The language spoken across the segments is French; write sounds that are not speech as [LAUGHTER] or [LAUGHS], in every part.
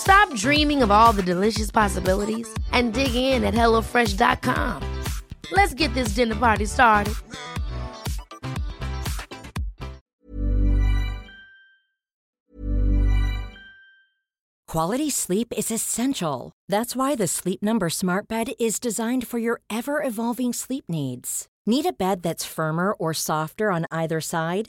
Stop dreaming of all the delicious possibilities and dig in at HelloFresh.com. Let's get this dinner party started. Quality sleep is essential. That's why the Sleep Number Smart Bed is designed for your ever evolving sleep needs. Need a bed that's firmer or softer on either side?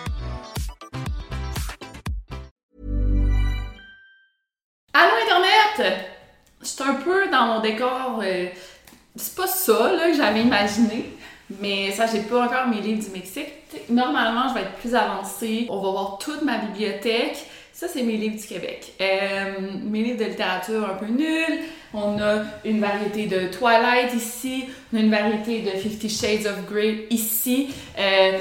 Je suis un peu dans mon décor. euh, c'est pas ça que j'avais imaginé. Mais ça, j'ai pas encore mes livres du Mexique. Normalement, je vais être plus avancée. On va voir toute ma bibliothèque. Ça, c'est mes livres du Québec. Euh, mes livres de littérature un peu nuls. On a une variété de Twilight ici. On a une variété de Fifty Shades of Grey ici. Euh,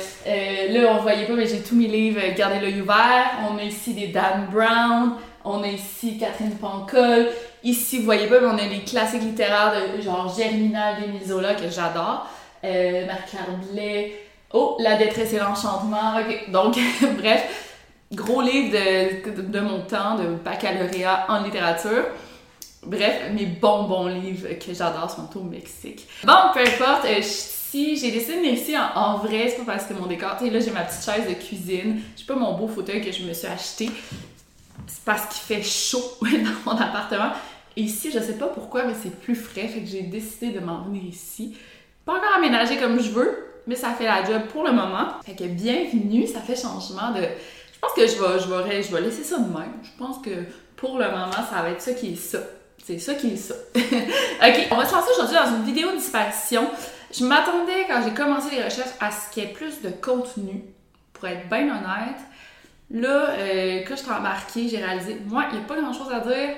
là, on voyait pas, mais j'ai tous mes livres Gardez l'œil ouvert. On a ici des Dan Brown. On a ici Catherine Pancol. Ici, vous voyez pas, mais on a les classiques littéraires de genre Germinal d'Émile Zola que j'adore. Euh, Marc-Claire. Oh, La détresse et l'enchantement. Ok, donc, [LAUGHS] bref, gros livre de, de, mon temps, de baccalauréat en littérature. Bref, mes bons bons livres que j'adore sont au Mexique. Bon, peu importe, euh, si j'ai décidé de venir ici en, en vrai, c'est pas parce que mon décor, tu sais, là j'ai ma petite chaise de cuisine, j'ai pas mon beau fauteuil que je me suis acheté, c'est parce qu'il fait chaud [LAUGHS] dans mon appartement. Et ici, je sais pas pourquoi, mais c'est plus frais, fait que j'ai décidé de m'en venir ici. Pas encore aménagé comme je veux, mais ça fait la job pour le moment. Fait que bienvenue, ça fait changement de... Je pense que je vais, je vais, je vais laisser ça de même. Je pense que pour le moment, ça va être ça qui est ça. C'est ça qui est ça. [LAUGHS] ok, on va se lancer aujourd'hui dans une vidéo de disparition. Je m'attendais, quand j'ai commencé les recherches, à ce qu'il y ait plus de contenu. Pour être bien honnête, là, euh, quand je t'ai embarqué, j'ai réalisé, moi, il n'y a pas grand chose à dire.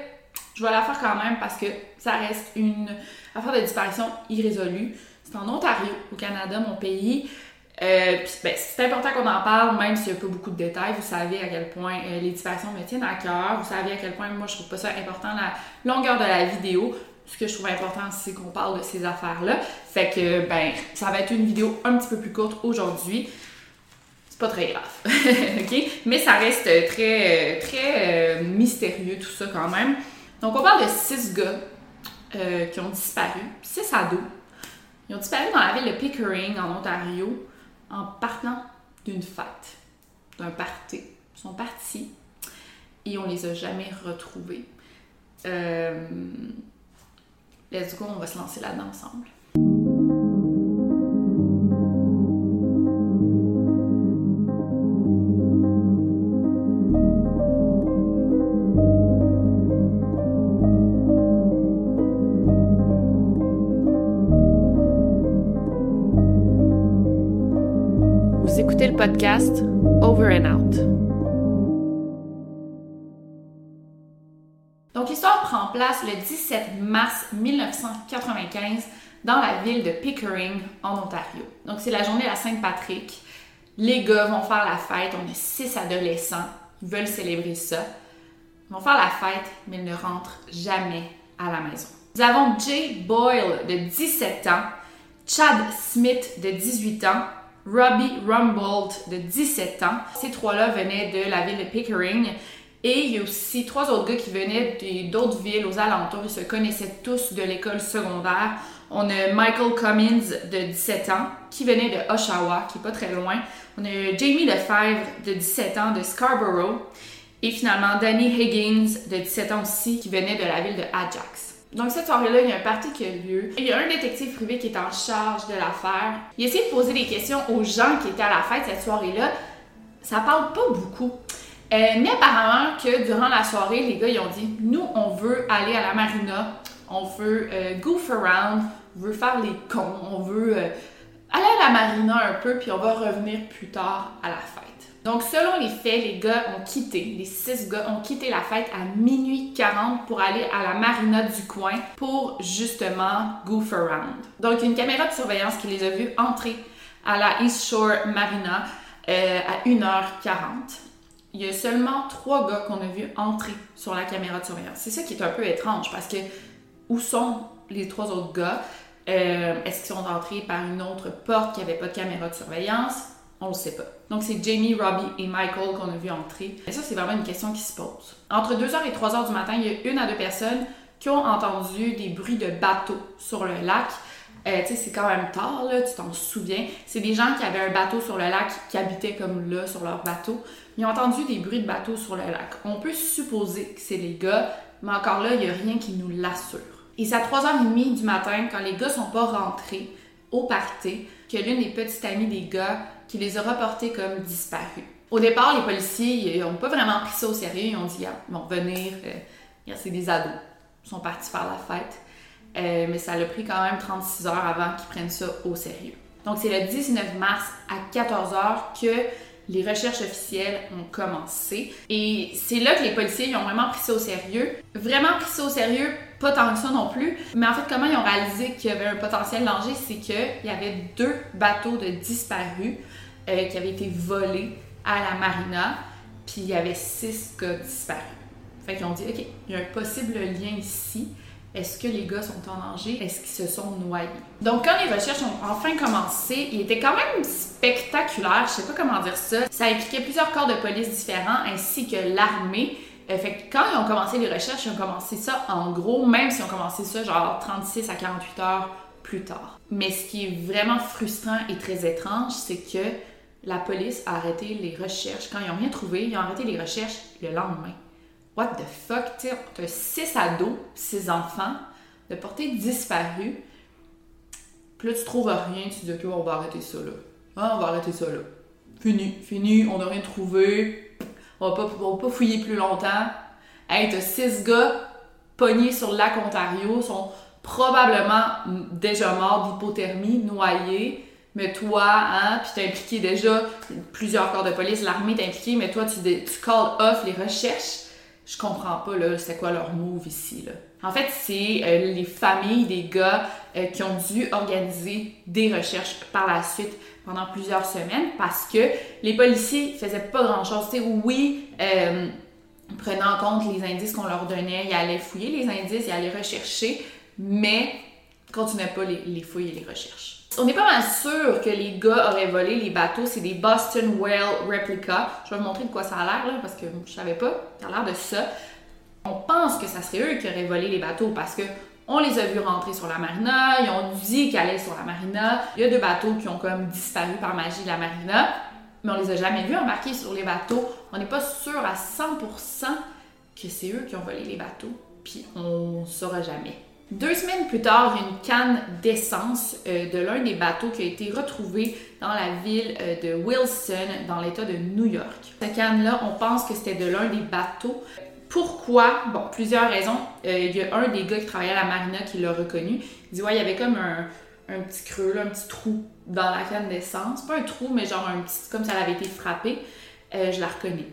Je vais la faire quand même parce que ça reste une affaire de disparition irrésolue. C'est en Ontario, au Canada, mon pays. Euh, puis, ben, c'est important qu'on en parle, même s'il n'y a pas beaucoup de détails. Vous savez à quel point euh, les disparitions me tiennent à cœur. Vous savez à quel point moi je trouve pas ça important la longueur de la vidéo. Ce que je trouve important, c'est qu'on parle de ces affaires-là. Fait que, ben, ça va être une vidéo un petit peu plus courte aujourd'hui. C'est pas très grave, [LAUGHS] ok? Mais ça reste très, très euh, mystérieux tout ça quand même. Donc, on parle de six gars euh, qui ont disparu, six ados. Ils ont disparu dans la ville de Pickering, en Ontario, en partant d'une fête, d'un party. Ils sont partis et on les a jamais retrouvés. Euh, let's go, on va se lancer là-dedans ensemble. Over and Out. Donc l'histoire prend place le 17 mars 1995 dans la ville de Pickering, en Ontario. Donc c'est la journée de la Saint-Patrick. Les gars vont faire la fête, on a six adolescents, ils veulent célébrer ça. Ils vont faire la fête, mais ils ne rentrent jamais à la maison. Nous avons Jay Boyle de 17 ans, Chad Smith de 18 ans, Robbie Rumbold de 17 ans. Ces trois-là venaient de la ville de Pickering. Et il y a aussi trois autres gars qui venaient d'autres villes aux alentours. Ils se connaissaient tous de l'école secondaire. On a Michael Cummins de 17 ans qui venait de Oshawa, qui est pas très loin. On a Jamie Lefebvre de 17 ans de Scarborough. Et finalement, Danny Higgins de 17 ans aussi qui venait de la ville de Ajax. Donc cette soirée-là, il y a un party qui a lieu. Il y a un détective privé qui est en charge de l'affaire. Il essaie de poser des questions aux gens qui étaient à la fête cette soirée-là. Ça parle pas beaucoup. Euh, mais apparemment que durant la soirée, les gars ils ont dit nous on veut aller à la marina, on veut euh, goof around, on veut faire les cons, on veut euh, aller à la marina un peu puis on va revenir plus tard à la fête. Donc, selon les faits, les gars ont quitté, les six gars ont quitté la fête à minuit 40 pour aller à la marina du coin pour justement goof around. Donc, une caméra de surveillance qui les a vus entrer à la East Shore Marina euh, à 1h40. Il y a seulement trois gars qu'on a vus entrer sur la caméra de surveillance. C'est ça qui est un peu étrange parce que où sont les trois autres gars? Euh, est-ce qu'ils sont entrés par une autre porte qui n'avait pas de caméra de surveillance? On le sait pas. Donc, c'est Jamie, Robbie et Michael qu'on a vu entrer. Et ça, c'est vraiment une question qui se pose. Entre 2h et 3h du matin, il y a une à deux personnes qui ont entendu des bruits de bateaux sur le lac. Euh, tu sais, c'est quand même tard, là, tu t'en souviens. C'est des gens qui avaient un bateau sur le lac, qui habitaient comme là, sur leur bateau. Ils ont entendu des bruits de bateaux sur le lac. On peut supposer que c'est les gars, mais encore là, il n'y a rien qui nous l'assure. Et c'est à 3h30 du matin, quand les gars sont pas rentrés au party, que l'une des petites amies des gars qui les a reportés comme disparus. Au départ, les policiers n'ont pas vraiment pris ça au sérieux. Ils ont dit, ah, ils vont venir, euh, c'est des ados. Ils sont partis faire la fête. Euh, mais ça a pris quand même 36 heures avant qu'ils prennent ça au sérieux. Donc, c'est le 19 mars à 14 heures que les recherches officielles ont commencé. Et c'est là que les policiers ont vraiment pris ça au sérieux. Vraiment pris ça au sérieux, pas tant que ça non plus. Mais en fait, comment ils ont réalisé qu'il y avait un potentiel danger, c'est qu'il y avait deux bateaux de disparus euh, qui avaient été volés à la marina, puis il y avait six gars disparus. Fait qu'ils ont dit, OK, il y a un possible lien ici. Est-ce que les gars sont en danger? Est-ce qu'ils se sont noyés? Donc, quand les recherches ont enfin commencé, il était quand même spectaculaire, je sais pas comment dire ça. Ça impliquait plusieurs corps de police différents ainsi que l'armée. Euh, fait que quand ils ont commencé les recherches, ils ont commencé ça en gros, même si on commencé ça genre 36 à 48 heures plus tard. Mais ce qui est vraiment frustrant et très étrange, c'est que la police a arrêté les recherches. Quand ils n'ont rien trouvé, ils ont arrêté les recherches le lendemain. What the fuck, tu as six ados, six enfants, de portée disparue. Puis là, tu trouves rien, tu dis, OK, on va arrêter ça là. Ah, on va arrêter ça là. Fini, fini, on n'a rien trouvé. On va, pas, va pas fouiller plus longtemps. Hey, t'as six gars pognés sur le lac Ontario, sont probablement déjà morts d'hypothermie, noyés. Mais toi, hein, puis t'as impliqué déjà plusieurs corps de police, l'armée t'a impliqué, mais toi, tu, tu call off les recherches je comprends pas là, c'est quoi leur move ici là. En fait, c'est euh, les familles des gars euh, qui ont dû organiser des recherches par la suite pendant plusieurs semaines parce que les policiers faisaient pas grand chose. sais, oui, euh, prenant en compte les indices qu'on leur donnait, ils allaient fouiller les indices, ils allaient rechercher, mais continuaient pas les, les fouilles et les recherches. On est pas mal sûr que les gars auraient volé les bateaux. C'est des Boston Whale Replica. Je vais vous montrer de quoi ça a l'air, là, parce que je savais pas. Ça a l'air de ça. On pense que ça serait eux qui auraient volé les bateaux parce que on les a vus rentrer sur la marina, ils ont dit qu'ils allaient sur la marina. Il y a deux bateaux qui ont comme disparu par magie de la marina, mais on les a jamais vus embarquer sur les bateaux. On n'est pas sûr à 100% que c'est eux qui ont volé les bateaux, puis on saura jamais. Deux semaines plus tard, une canne d'essence euh, de l'un des bateaux qui a été retrouvé dans la ville euh, de Wilson, dans l'État de New York. Cette canne-là, on pense que c'était de l'un des bateaux. Pourquoi? Bon, plusieurs raisons. Euh, il y a un des gars qui travaillait à la marina qui l'a reconnu. Il dit, ouais, il y avait comme un, un petit creux, un petit trou dans la canne d'essence. Pas un trou, mais genre un petit, comme ça avait été frappé. je la reconnais.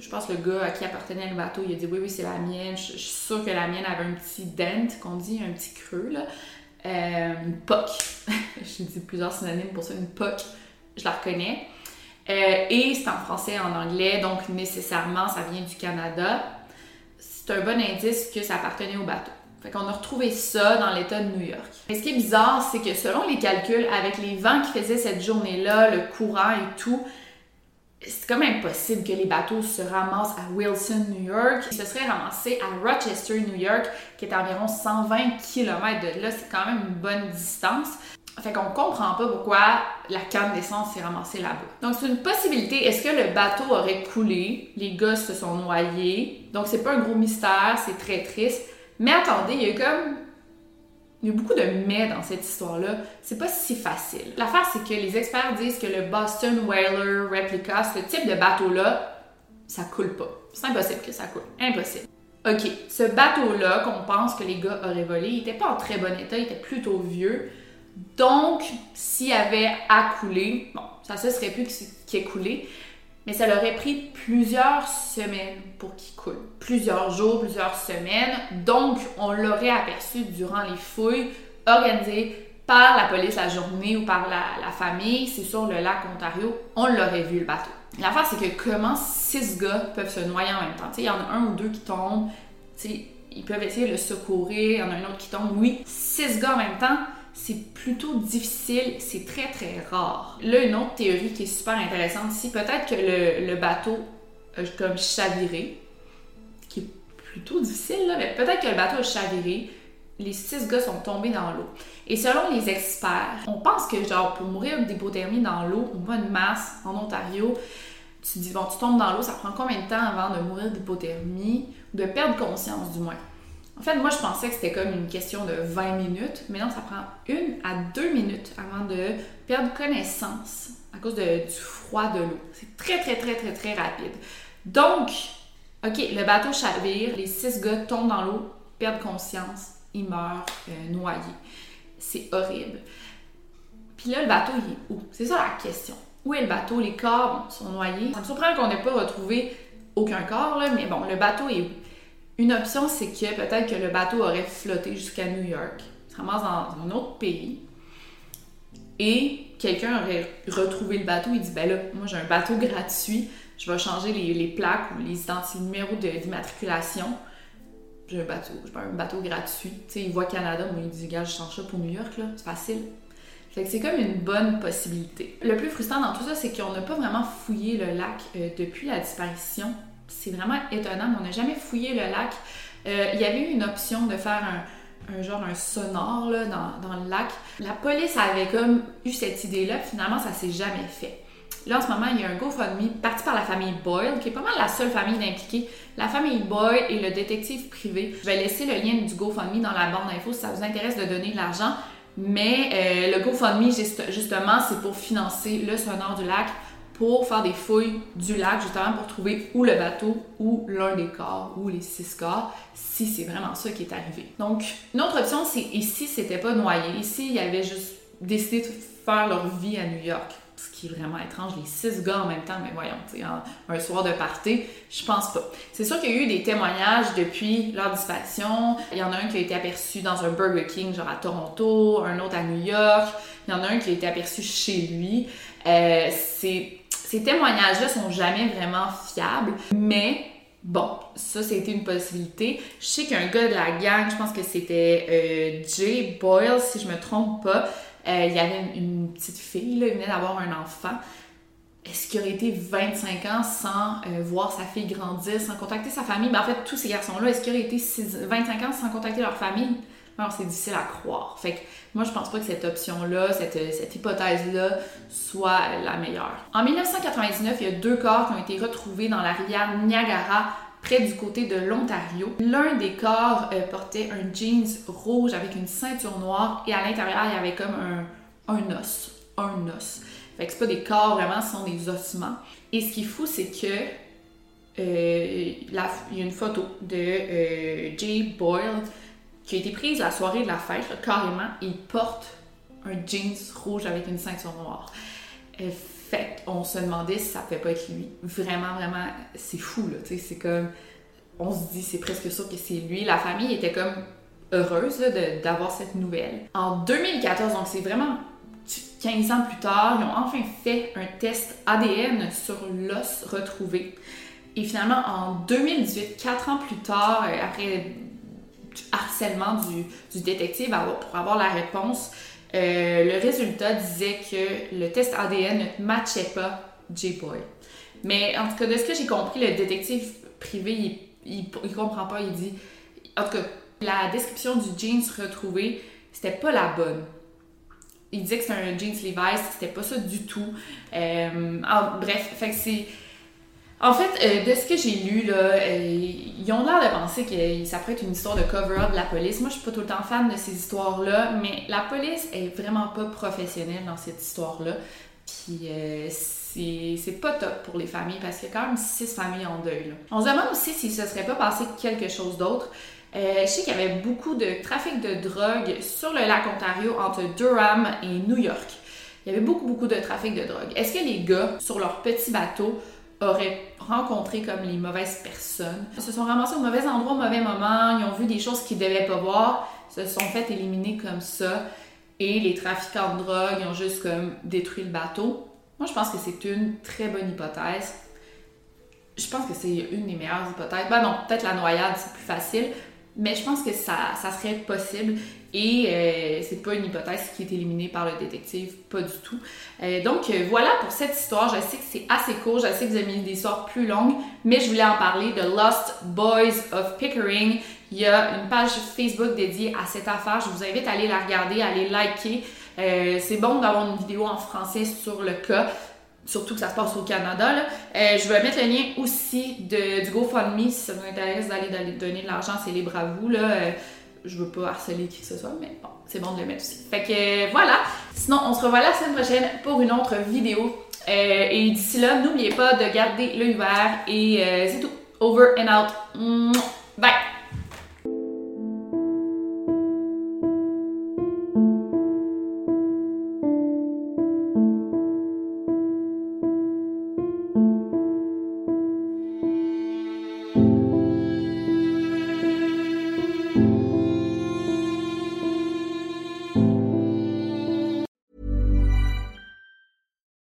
Je pense que le gars à qui appartenait le bateau, il a dit oui, oui, c'est la mienne. Je, suis sûre que la mienne avait un petit dent, qu'on dit, un petit creux, là. une poque. [LAUGHS] J'ai dit plusieurs synonymes pour ça, une poque. Je la reconnais. et c'est en français et en anglais, donc nécessairement, ça vient du Canada c'est un bon indice que ça appartenait au bateau. Fait qu'on a retrouvé ça dans l'État de New York. Mais ce qui est bizarre, c'est que selon les calculs, avec les vents qui faisaient cette journée-là, le courant et tout, c'est comme impossible que les bateaux se ramassent à Wilson, New York. Ils se seraient ramassés à Rochester, New York, qui est à environ 120 km de là. C'est quand même une bonne distance. Fait qu'on comprend pas pourquoi la canne d'essence s'est ramassée là-bas. Donc c'est une possibilité. Est-ce que le bateau aurait coulé? Les gars se sont noyés. Donc c'est pas un gros mystère, c'est très triste. Mais attendez, il y a comme. Il y a beaucoup de mais dans cette histoire-là. C'est pas si facile. L'affaire, c'est que les experts disent que le Boston Whaler Replica, ce type de bateau-là, ça coule pas. C'est impossible que ça coule. Impossible. OK, ce bateau-là qu'on pense que les gars auraient volé, il était pas en très bon état, il était plutôt vieux. Donc, s'il avait à couler, bon, ça se serait plus qu'il ait coulé, mais ça aurait pris plusieurs semaines pour qu'il coule. Plusieurs jours, plusieurs semaines. Donc, on l'aurait aperçu durant les fouilles organisées par la police la journée ou par la, famille. C'est sur le lac Ontario, on l'aurait vu le bateau. L'affaire, c'est que comment six gars peuvent se noyer en même temps? Il y en a un ou deux qui tombent, ils peuvent essayer de le secourir, il y en a un autre qui tombe. Oui, six gars en même temps, c'est plutôt difficile, c'est très très rare. Là, une autre théorie qui est super intéressante ici, peut-être que le, bateau comme chaviré, qui est plutôt difficile là, mais peut-être que le bateau a chaviré, les six gars sont tombés dans l'eau. Et selon les experts, on pense que genre pour mourir d'hypothermie dans l'eau au mois de mars en Ontario, tu dis bon, tu tombes dans l'eau, ça prend combien de temps avant de mourir d'hypothermie ou de perdre conscience du moins? En fait, moi, je pensais que c'était comme une question de 20 minutes, mais non, ça prend une à deux minutes avant de perdre connaissance à cause du froid de l'eau. C'est très, très, très, très, très rapide. Donc, OK, le bateau chavire, les six gars tombent dans l'eau, perdent conscience, ils meurent euh, noyés. C'est horrible. Puis là, le bateau, il est où? C'est ça la question. Où est le bateau? Les corps sont noyés. Ça me surprend qu'on n'ait pas retrouvé aucun corps, là, mais bon, le bateau est où? Une option, c'est que peut-être que le bateau aurait flotté jusqu'à New York, se ramasse dans un autre pays, et quelqu'un aurait retrouvé le bateau et dit Ben là, moi j'ai un bateau gratuit, je vais changer les, plaques ou les numéros d'immatriculation. J'ai un bateau, j'ai un bateau gratuit. Tu sais, il voit Canada, moi il dit Gars, je change ça pour New York, là, c'est facile. Fait que c'est comme une bonne possibilité. Le plus frustrant dans tout ça, c'est qu'on n'a pas vraiment fouillé le lac euh, depuis la disparition c'est vraiment étonnant, on n'a jamais fouillé le lac. Euh, il y avait eu une option de faire un, genre un sonore dans, le lac. La police avait comme eu cette idée-là, finalement ça s'est jamais fait. Là en ce moment, il y a un GoFundMe parti par la famille Boyle, qui est pas mal la seule famille impliquée. La famille Boyle et le détective privé. Je vais laisser le lien du GoFundMe dans la bande d'infos si ça vous intéresse de donner de l'argent. Mais euh, le GoFundMe, justement, c'est pour financer le sonore du lac pour faire des fouilles du lac, justement pour trouver où le bateau ou l'un des corps ou les six corps, si c'est vraiment ça qui est arrivé. Donc, une autre option, c'est ici, c'était pas noyé. Ici, il avait juste décidé de faire leur vie à New York. Ce qui est vraiment étrange, les six gars en même temps, mais voyons, sais, un soir de party, je pense pas. C'est sûr qu'il y a eu des témoignages depuis leur disparition. Il y en a un qui a été aperçu dans un Burger King, genre à Toronto, un autre à New York. Il y en a un qui a été aperçu chez lui. Euh, c'est ces témoignages-là sont jamais vraiment fiables, mais bon, ça, c'était une possibilité. Je sais qu'un gars de la gang, je pense que c'était euh, Jay Boyle, si je me trompe pas, euh, il y avait une, petite fille, il venait d'avoir un enfant. Est-ce qu'il aurait été 25 ans sans euh, voir sa fille grandir, sans contacter sa famille? Ben, en fait, tous ces garçons-là, est-ce qu'il aurait été 25 ans sans contacter leur famille? Alors, c'est difficile à croire. Fait que moi, je pense pas que cette option-là, cette, hypothèse-là, soit la meilleure. En 1999, il y a deux corps qui ont été retrouvés dans la rivière Niagara, près du côté de l'Ontario. L'un des corps euh, portait un jeans rouge avec une ceinture noire et à l'intérieur, il y avait comme un, un os. Un os. Fait que c'est pas des corps vraiment, ce sont des ossements. Et ce qui est fou, c'est que euh, il y a une photo de euh, Jay Boyle qui a été prise la soirée de la fête, carrément, il porte un jeans rouge avec une ceinture noire. Euh, fait on se demandait si ça pouvait pas être lui. Vraiment, vraiment, c'est fou, là. Tu sais, c'est comme. On se dit, c'est presque sûr que c'est lui. La famille était comme heureuse d'avoir cette nouvelle. En 2014, donc c'est vraiment 15 ans plus tard, ils ont enfin fait un test ADN sur l'os retrouvé. Et finalement, en 2018, 4 ans plus tard, euh, après harcèlement du, détective pour avoir la réponse, euh, le résultat disait que le test ADN ne matchait pas J-Boy. Mais en tout cas, de ce que j'ai compris, le détective privé, il, comprend pas. Il dit. En tout cas, la description du jeans retrouvé, c'était pas la bonne. Il disait que c'était un jeans Levi's, c'était pas ça du tout. Euh, bref, fait c'est en fait, euh, de ce que j'ai lu, là, euh, ils ont l'air de penser que ça pourrait être une histoire de cover-up de la police. Moi, je suis pas tout le temps fan de ces histoires-là, mais la police est vraiment pas professionnelle dans cette histoire-là. Puis euh, c'est pas top pour les familles parce qu'il y a quand même six familles en deuil. On se demande aussi si ce serait pas passé quelque chose d'autre. je sais qu'il y avait beaucoup de trafic de drogue sur le lac Ontario entre Durham et New York. Il y avait beaucoup, beaucoup de trafic de drogue. Est-ce que les gars, sur leur petit bateau, auraient rencontré comme les mauvaises personnes. Ils se sont ramassés au mauvais endroit au mauvais moment, ils ont vu des choses qu'ils ne devaient pas voir, se sont fait éliminer comme ça, et les trafiquants de drogue ont juste comme détruit le bateau. Moi, je pense que c'est une très bonne hypothèse. Je pense que c'est une des meilleures hypothèses. Ben non, peut-être la noyade, c'est plus facile, mais je pense que ça, ça serait possible. Et euh, c'est pas une hypothèse qui est éliminée par le détective, pas du tout. Euh, donc euh, voilà pour cette histoire. Je sais que c'est assez court, je sais que vous avez mis des histoires plus longues, mais je voulais en parler de Lost Boys of Pickering. Il y a une page Facebook dédiée à cette affaire. Je vous invite à aller la regarder, à aller liker. c'est bon d'avoir une vidéo en français sur le cas surtout que ça se passe au Canada. je vais mettre le lien aussi de, du GoFundMe si ça vous intéresse d'aller donner de l'argent, c'est libre à vous. Là je veux pas harceler qui que ce soit, mais bon, c'est bon de le mettre aussi. Fait que voilà. Sinon, on se revoit la semaine prochaine pour une autre vidéo. Euh, et d'ici là, n'oubliez pas de garder l'œil ouvert et euh, c'est tout. Over and out. Bye!